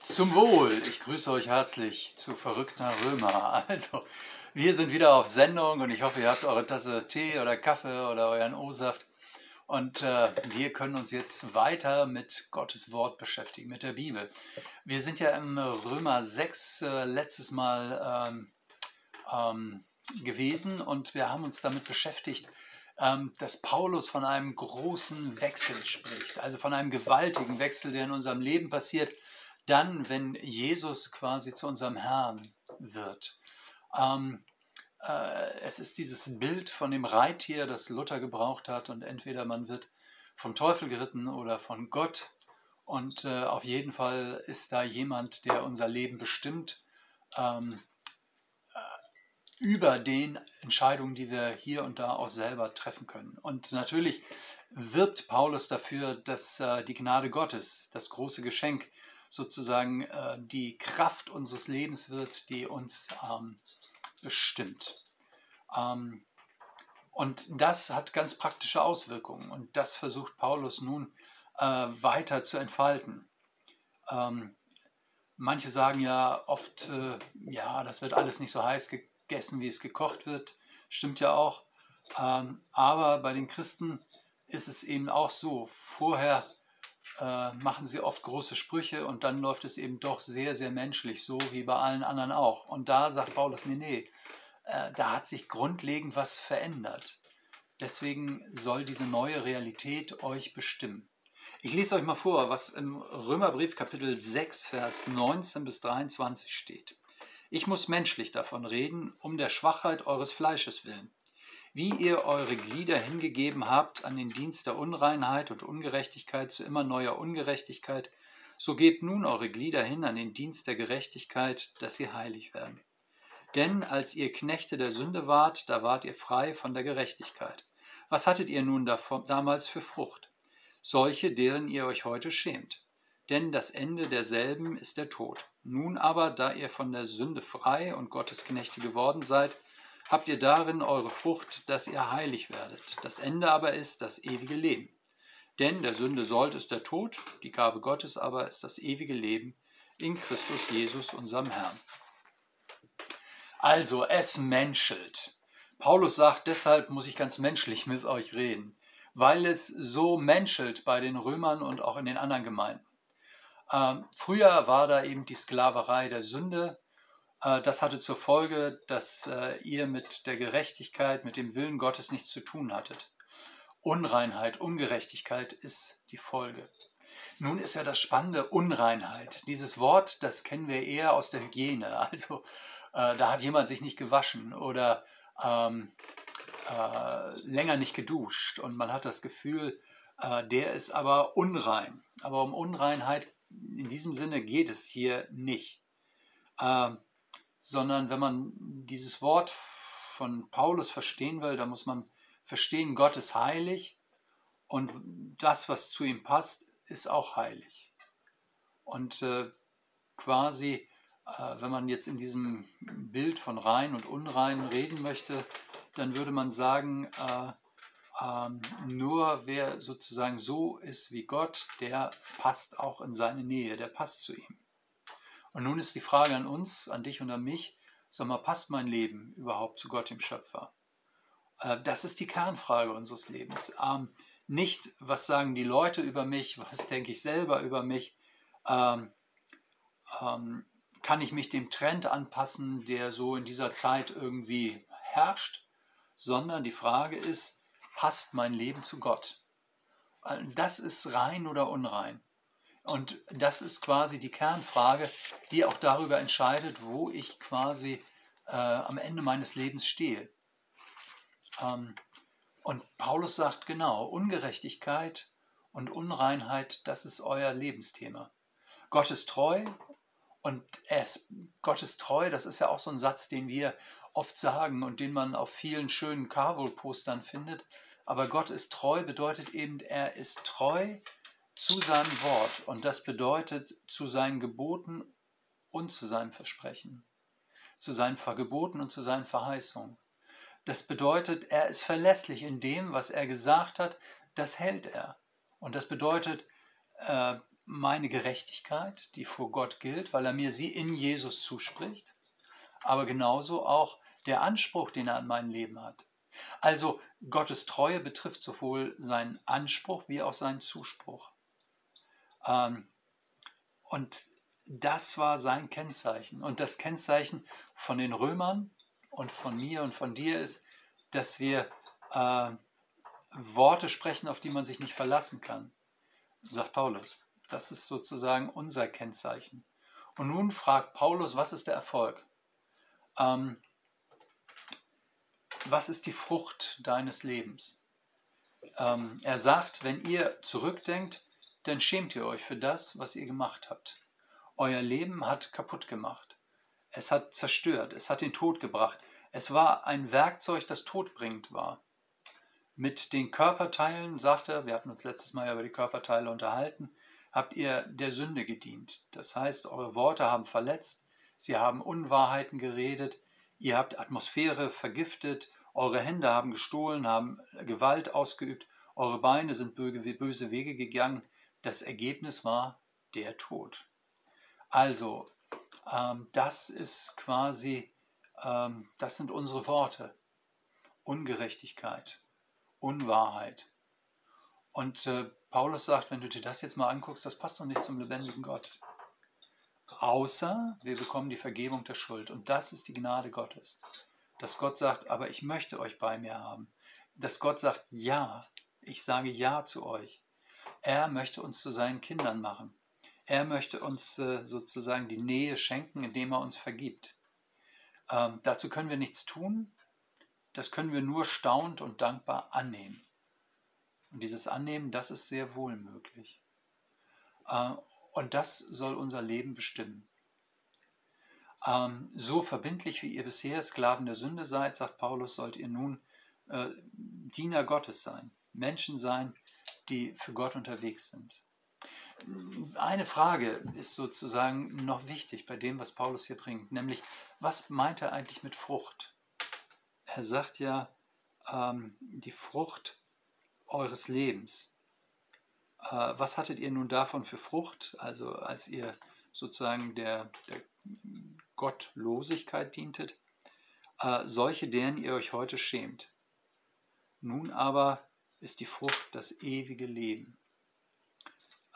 Zum Wohl. Ich grüße euch herzlich zu Verrückter Römer. Also, wir sind wieder auf Sendung und ich hoffe, ihr habt eure Tasse Tee oder Kaffee oder euren O-Saft. Und äh, wir können uns jetzt weiter mit Gottes Wort beschäftigen, mit der Bibel. Wir sind ja im Römer 6 äh, letztes Mal ähm, ähm, gewesen und wir haben uns damit beschäftigt, ähm, dass Paulus von einem großen Wechsel spricht, also von einem gewaltigen Wechsel, der in unserem Leben passiert, dann, wenn Jesus quasi zu unserem Herrn wird. Ähm, äh, es ist dieses Bild von dem Reittier, das Luther gebraucht hat und entweder man wird vom Teufel geritten oder von Gott und äh, auf jeden Fall ist da jemand, der unser Leben bestimmt ähm, äh, über den Entscheidungen, die wir hier und da auch selber treffen können. Und natürlich wirbt Paulus dafür, dass äh, die Gnade Gottes, das große Geschenk, sozusagen äh, die Kraft unseres Lebens wird, die uns ähm, bestimmt. Ähm, und das hat ganz praktische Auswirkungen und das versucht Paulus nun äh, weiter zu entfalten. Ähm, manche sagen ja oft, äh, ja, das wird alles nicht so heiß gegessen, wie es gekocht wird. Stimmt ja auch. Ähm, aber bei den Christen ist es eben auch so. Vorher äh, machen sie oft große Sprüche und dann läuft es eben doch sehr, sehr menschlich, so wie bei allen anderen auch. Und da sagt Paulus, nee, nee, äh, da hat sich grundlegend was verändert. Deswegen soll diese neue Realität euch bestimmen. Ich lese euch mal vor, was im Römerbrief Kapitel 6, Vers 19 bis 23 steht. Ich muss menschlich davon reden, um der Schwachheit eures Fleisches willen wie ihr eure Glieder hingegeben habt an den Dienst der Unreinheit und Ungerechtigkeit zu immer neuer Ungerechtigkeit, so gebt nun eure Glieder hin an den Dienst der Gerechtigkeit, dass sie heilig werden. Denn als ihr Knechte der Sünde wart, da wart ihr frei von der Gerechtigkeit. Was hattet ihr nun damals für Frucht? Solche, deren ihr euch heute schämt. Denn das Ende derselben ist der Tod. Nun aber, da ihr von der Sünde frei und Gottes Knechte geworden seid, habt ihr darin eure Frucht, dass ihr heilig werdet. Das Ende aber ist das ewige Leben. Denn der Sünde sollt ist der Tod, die Gabe Gottes aber ist das ewige Leben in Christus Jesus, unserem Herrn. Also, es menschelt. Paulus sagt, deshalb muss ich ganz menschlich mit euch reden, weil es so menschelt bei den Römern und auch in den anderen Gemeinden. Ähm, früher war da eben die Sklaverei der Sünde, das hatte zur Folge, dass äh, ihr mit der Gerechtigkeit, mit dem Willen Gottes nichts zu tun hattet. Unreinheit, Ungerechtigkeit ist die Folge. Nun ist ja das Spannende Unreinheit. Dieses Wort, das kennen wir eher aus der Hygiene. Also äh, da hat jemand sich nicht gewaschen oder ähm, äh, länger nicht geduscht und man hat das Gefühl, äh, der ist aber unrein. Aber um Unreinheit in diesem Sinne geht es hier nicht. Ähm, sondern wenn man dieses Wort von Paulus verstehen will, dann muss man verstehen, Gott ist heilig und das, was zu ihm passt, ist auch heilig. Und äh, quasi, äh, wenn man jetzt in diesem Bild von rein und unrein reden möchte, dann würde man sagen, äh, ähm, nur wer sozusagen so ist wie Gott, der passt auch in seine Nähe, der passt zu ihm. Und nun ist die Frage an uns, an dich und an mich, sag mal, passt mein Leben überhaupt zu Gott, dem Schöpfer? Äh, das ist die Kernfrage unseres Lebens. Ähm, nicht, was sagen die Leute über mich, was denke ich selber über mich, ähm, ähm, kann ich mich dem Trend anpassen, der so in dieser Zeit irgendwie herrscht, sondern die Frage ist, passt mein Leben zu Gott? Äh, das ist rein oder unrein. Und das ist quasi die Kernfrage, die auch darüber entscheidet, wo ich quasi äh, am Ende meines Lebens stehe. Ähm, und Paulus sagt genau, Ungerechtigkeit und Unreinheit, das ist euer Lebensthema. Gott ist treu und er ist, Gott ist treu, das ist ja auch so ein Satz, den wir oft sagen und den man auf vielen schönen Carvol-Postern findet. Aber Gott ist treu bedeutet eben, er ist treu zu seinem Wort und das bedeutet zu seinen Geboten und zu seinem Versprechen, zu seinen Vergeboten und zu seinen Verheißungen. Das bedeutet, er ist verlässlich in dem, was er gesagt hat, das hält er. Und das bedeutet, äh, meine Gerechtigkeit, die vor Gott gilt, weil er mir sie in Jesus zuspricht, aber genauso auch der Anspruch, den er an mein Leben hat. Also Gottes Treue betrifft sowohl seinen Anspruch wie auch seinen Zuspruch. Ähm, und das war sein Kennzeichen. Und das Kennzeichen von den Römern und von mir und von dir ist, dass wir äh, Worte sprechen, auf die man sich nicht verlassen kann, sagt Paulus. Das ist sozusagen unser Kennzeichen. Und nun fragt Paulus, was ist der Erfolg? Ähm, was ist die Frucht deines Lebens? Ähm, er sagt, wenn ihr zurückdenkt, dann schämt ihr euch für das, was ihr gemacht habt. Euer Leben hat kaputt gemacht. Es hat zerstört, es hat den Tod gebracht. Es war ein Werkzeug, das todbringend war. Mit den Körperteilen, sagt er, wir hatten uns letztes Mal über die Körperteile unterhalten, habt ihr der Sünde gedient. Das heißt, eure Worte haben verletzt, sie haben Unwahrheiten geredet, ihr habt Atmosphäre vergiftet, eure Hände haben gestohlen, haben Gewalt ausgeübt, eure Beine sind böse Wege gegangen. Das Ergebnis war der Tod. Also, ähm, das ist quasi, ähm, das sind unsere Worte. Ungerechtigkeit, Unwahrheit. Und äh, Paulus sagt, wenn du dir das jetzt mal anguckst, das passt doch nicht zum lebendigen Gott. Außer wir bekommen die Vergebung der Schuld. Und das ist die Gnade Gottes. Dass Gott sagt, aber ich möchte euch bei mir haben. Dass Gott sagt, ja, ich sage ja zu euch. Er möchte uns zu seinen Kindern machen. Er möchte uns äh, sozusagen die Nähe schenken, indem er uns vergibt. Ähm, dazu können wir nichts tun. Das können wir nur staunt und dankbar annehmen. Und dieses Annehmen, das ist sehr wohl möglich. Äh, und das soll unser Leben bestimmen. Ähm, so verbindlich wie ihr bisher Sklaven der Sünde seid, sagt Paulus, sollt ihr nun äh, Diener Gottes sein. Menschen sein, die für Gott unterwegs sind. Eine Frage ist sozusagen noch wichtig bei dem, was Paulus hier bringt, nämlich was meint er eigentlich mit Frucht? Er sagt ja, ähm, die Frucht eures Lebens. Äh, was hattet ihr nun davon für Frucht, also als ihr sozusagen der, der Gottlosigkeit dientet? Äh, solche, deren ihr euch heute schämt. Nun aber ist die Frucht das ewige Leben.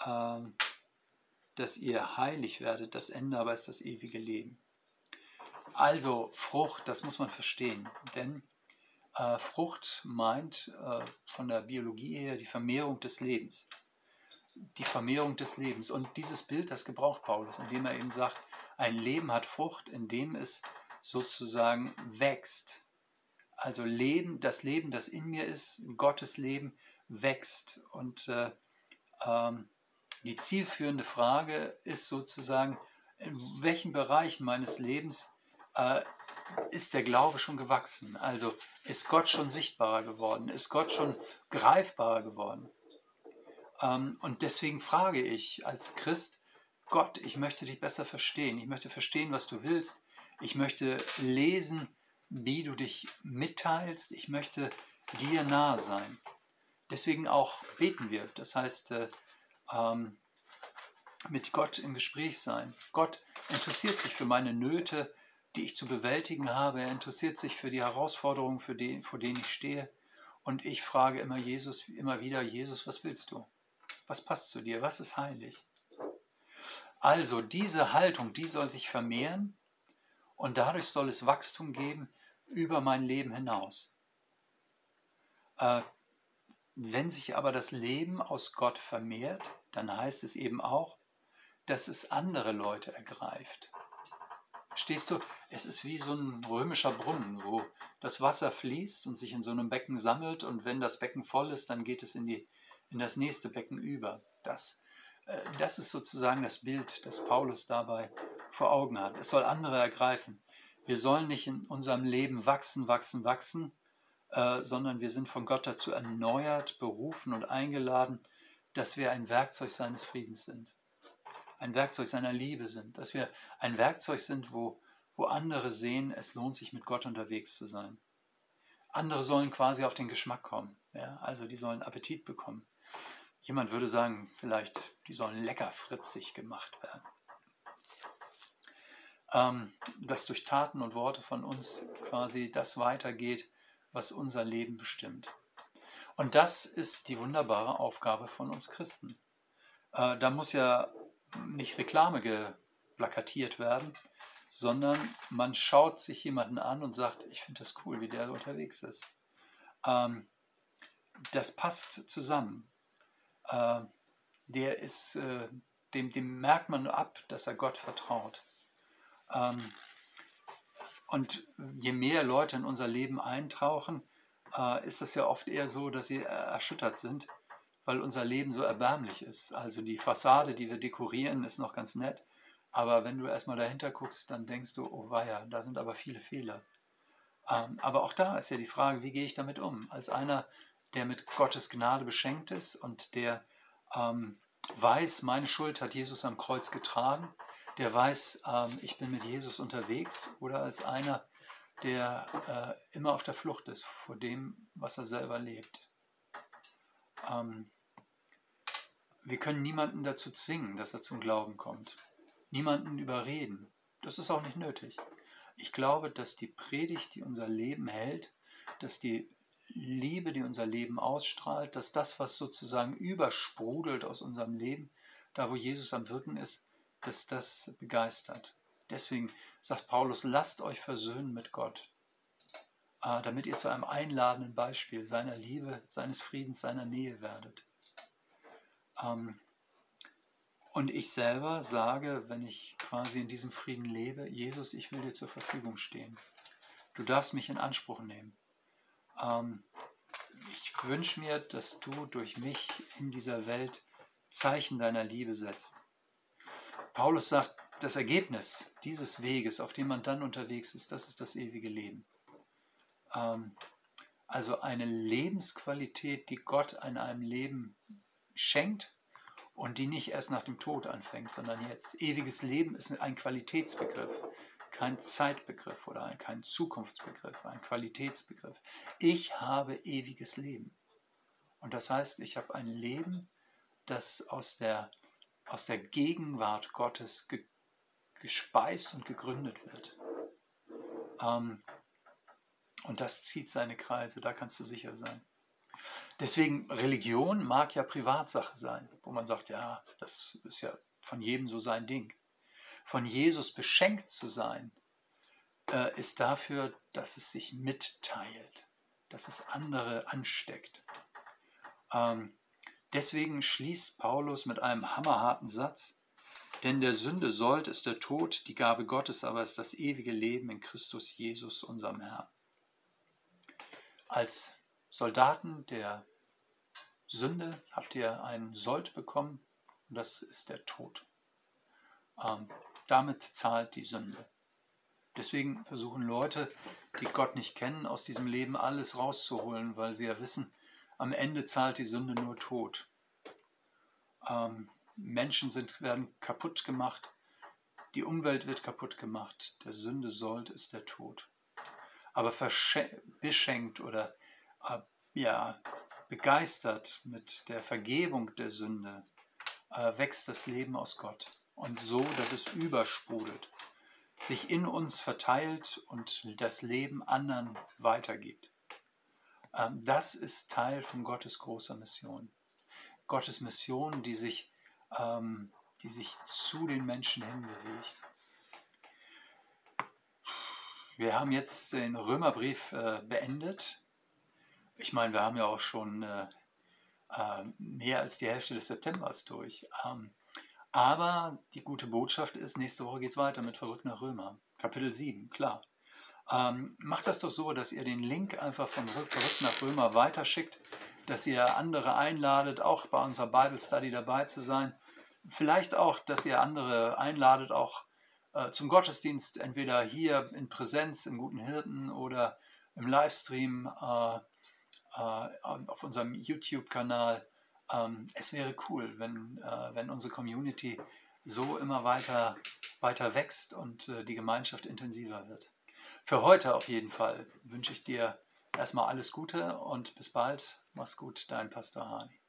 Ähm, dass ihr heilig werdet, das Ende aber ist das ewige Leben. Also Frucht, das muss man verstehen, denn äh, Frucht meint äh, von der Biologie her die Vermehrung des Lebens. Die Vermehrung des Lebens. Und dieses Bild, das gebraucht Paulus, indem er eben sagt, ein Leben hat Frucht, indem es sozusagen wächst. Also Leben, das Leben, das in mir ist, Gottes Leben, wächst. Und äh, ähm, die zielführende Frage ist sozusagen, in welchen Bereichen meines Lebens äh, ist der Glaube schon gewachsen? Also ist Gott schon sichtbarer geworden? Ist Gott schon greifbarer geworden? Ähm, und deswegen frage ich als Christ, Gott, ich möchte dich besser verstehen. Ich möchte verstehen, was du willst. Ich möchte lesen, wie du dich mitteilst. Ich möchte dir nahe sein. Deswegen auch beten wir. Das heißt, äh, ähm, mit Gott im Gespräch sein. Gott interessiert sich für meine Nöte, die ich zu bewältigen habe. Er interessiert sich für die Herausforderungen, für die, vor denen ich stehe. Und ich frage immer Jesus, immer wieder, Jesus, was willst du? Was passt zu dir? Was ist heilig? Also diese Haltung, die soll sich vermehren und dadurch soll es Wachstum geben über mein Leben hinaus. Äh, wenn sich aber das Leben aus Gott vermehrt, dann heißt es eben auch, dass es andere Leute ergreift. Stehst du, es ist wie so ein römischer Brunnen, wo das Wasser fließt und sich in so einem Becken sammelt und wenn das Becken voll ist, dann geht es in, die, in das nächste Becken über. Das, äh, das ist sozusagen das Bild, das Paulus dabei vor Augen hat. Es soll andere ergreifen. Wir sollen nicht in unserem Leben wachsen, wachsen, wachsen, äh, sondern wir sind von Gott dazu erneuert, berufen und eingeladen, dass wir ein Werkzeug seines Friedens sind ein Werkzeug seiner Liebe sind, dass wir ein Werkzeug sind, wo, wo andere sehen, es lohnt sich mit Gott unterwegs zu sein. Andere sollen quasi auf den Geschmack kommen, ja? also die sollen Appetit bekommen. Jemand würde sagen, vielleicht, die sollen lecker fritzig gemacht werden. Ähm, dass durch Taten und Worte von uns quasi das weitergeht, was unser Leben bestimmt. Und das ist die wunderbare Aufgabe von uns Christen. Äh, da muss ja nicht Reklame geplakatiert werden, sondern man schaut sich jemanden an und sagt, ich finde das cool, wie der unterwegs ist. Ähm, das passt zusammen. Äh, der ist, äh, dem, dem merkt man ab, dass er Gott vertraut. Ähm, und je mehr Leute in unser Leben eintauchen, äh, ist das ja oft eher so, dass sie erschüttert sind, weil unser Leben so erbärmlich ist. Also die Fassade, die wir dekorieren, ist noch ganz nett, aber wenn du erstmal dahinter guckst, dann denkst du, oh weia, da sind aber viele Fehler. Ähm, aber auch da ist ja die Frage, wie gehe ich damit um? Als einer, der mit Gottes Gnade beschenkt ist und der ähm, weiß, meine Schuld hat Jesus am Kreuz getragen, der weiß, ähm, ich bin mit Jesus unterwegs, oder als einer, der äh, immer auf der Flucht ist vor dem, was er selber lebt. Ähm, wir können niemanden dazu zwingen, dass er zum Glauben kommt. Niemanden überreden. Das ist auch nicht nötig. Ich glaube, dass die Predigt, die unser Leben hält, dass die Liebe, die unser Leben ausstrahlt, dass das, was sozusagen übersprudelt aus unserem Leben, da wo Jesus am Wirken ist, dass das begeistert. Deswegen sagt Paulus, lasst euch versöhnen mit Gott, äh, damit ihr zu einem einladenden Beispiel seiner Liebe, seines Friedens, seiner Nähe werdet. Ähm, und ich selber sage, wenn ich quasi in diesem Frieden lebe, Jesus, ich will dir zur Verfügung stehen. Du darfst mich in Anspruch nehmen. Ähm, ich wünsche mir, dass du durch mich in dieser Welt Zeichen deiner Liebe setzt. Paulus sagt, das Ergebnis dieses Weges, auf dem man dann unterwegs ist, das ist das ewige Leben. Ähm, also eine Lebensqualität, die Gott an einem Leben schenkt und die nicht erst nach dem Tod anfängt, sondern jetzt. Ewiges Leben ist ein Qualitätsbegriff kein Zeitbegriff oder kein Zukunftsbegriff, ein Qualitätsbegriff. Ich habe ewiges Leben. Und das heißt, ich habe ein Leben, das aus der, aus der Gegenwart Gottes ge, gespeist und gegründet wird. Ähm, und das zieht seine Kreise, da kannst du sicher sein. Deswegen, Religion mag ja Privatsache sein, wo man sagt, ja, das ist ja von jedem so sein Ding von Jesus beschenkt zu sein, äh, ist dafür, dass es sich mitteilt, dass es andere ansteckt. Ähm, deswegen schließt Paulus mit einem hammerharten Satz, denn der Sünde sollt ist der Tod, die Gabe Gottes aber ist das ewige Leben in Christus Jesus, unserem Herrn. Als Soldaten der Sünde habt ihr einen Sold bekommen und das ist der Tod. Ähm, damit zahlt die Sünde. Deswegen versuchen Leute, die Gott nicht kennen, aus diesem Leben alles rauszuholen, weil sie ja wissen, am Ende zahlt die Sünde nur Tod. Ähm, Menschen sind, werden kaputt gemacht, die Umwelt wird kaputt gemacht, der Sünde sollt ist der Tod. Aber beschenkt oder äh, ja, begeistert mit der Vergebung der Sünde äh, wächst das Leben aus Gott und so, dass es übersprudelt, sich in uns verteilt und das Leben anderen weitergibt. Ähm, das ist Teil von Gottes großer Mission. Gottes Mission, die sich, ähm, die sich zu den Menschen hinbewegt. Wir haben jetzt den Römerbrief äh, beendet. Ich meine, wir haben ja auch schon äh, äh, mehr als die Hälfte des Septembers durch. Ähm, aber die gute Botschaft ist, nächste Woche geht es weiter mit Verrückt nach Römer. Kapitel 7, klar. Ähm, macht das doch so, dass ihr den Link einfach von Verrückt nach Römer weiterschickt, dass ihr andere einladet, auch bei unserer Bible Study dabei zu sein. Vielleicht auch, dass ihr andere einladet, auch äh, zum Gottesdienst, entweder hier in Präsenz im Guten Hirten oder im Livestream äh, äh, auf unserem YouTube-Kanal. Ähm, es wäre cool, wenn, äh, wenn unsere Community so immer weiter, weiter wächst und äh, die Gemeinschaft intensiver wird. Für heute auf jeden Fall wünsche ich dir erstmal alles Gute und bis bald. Mach's gut, dein Pastor Hani.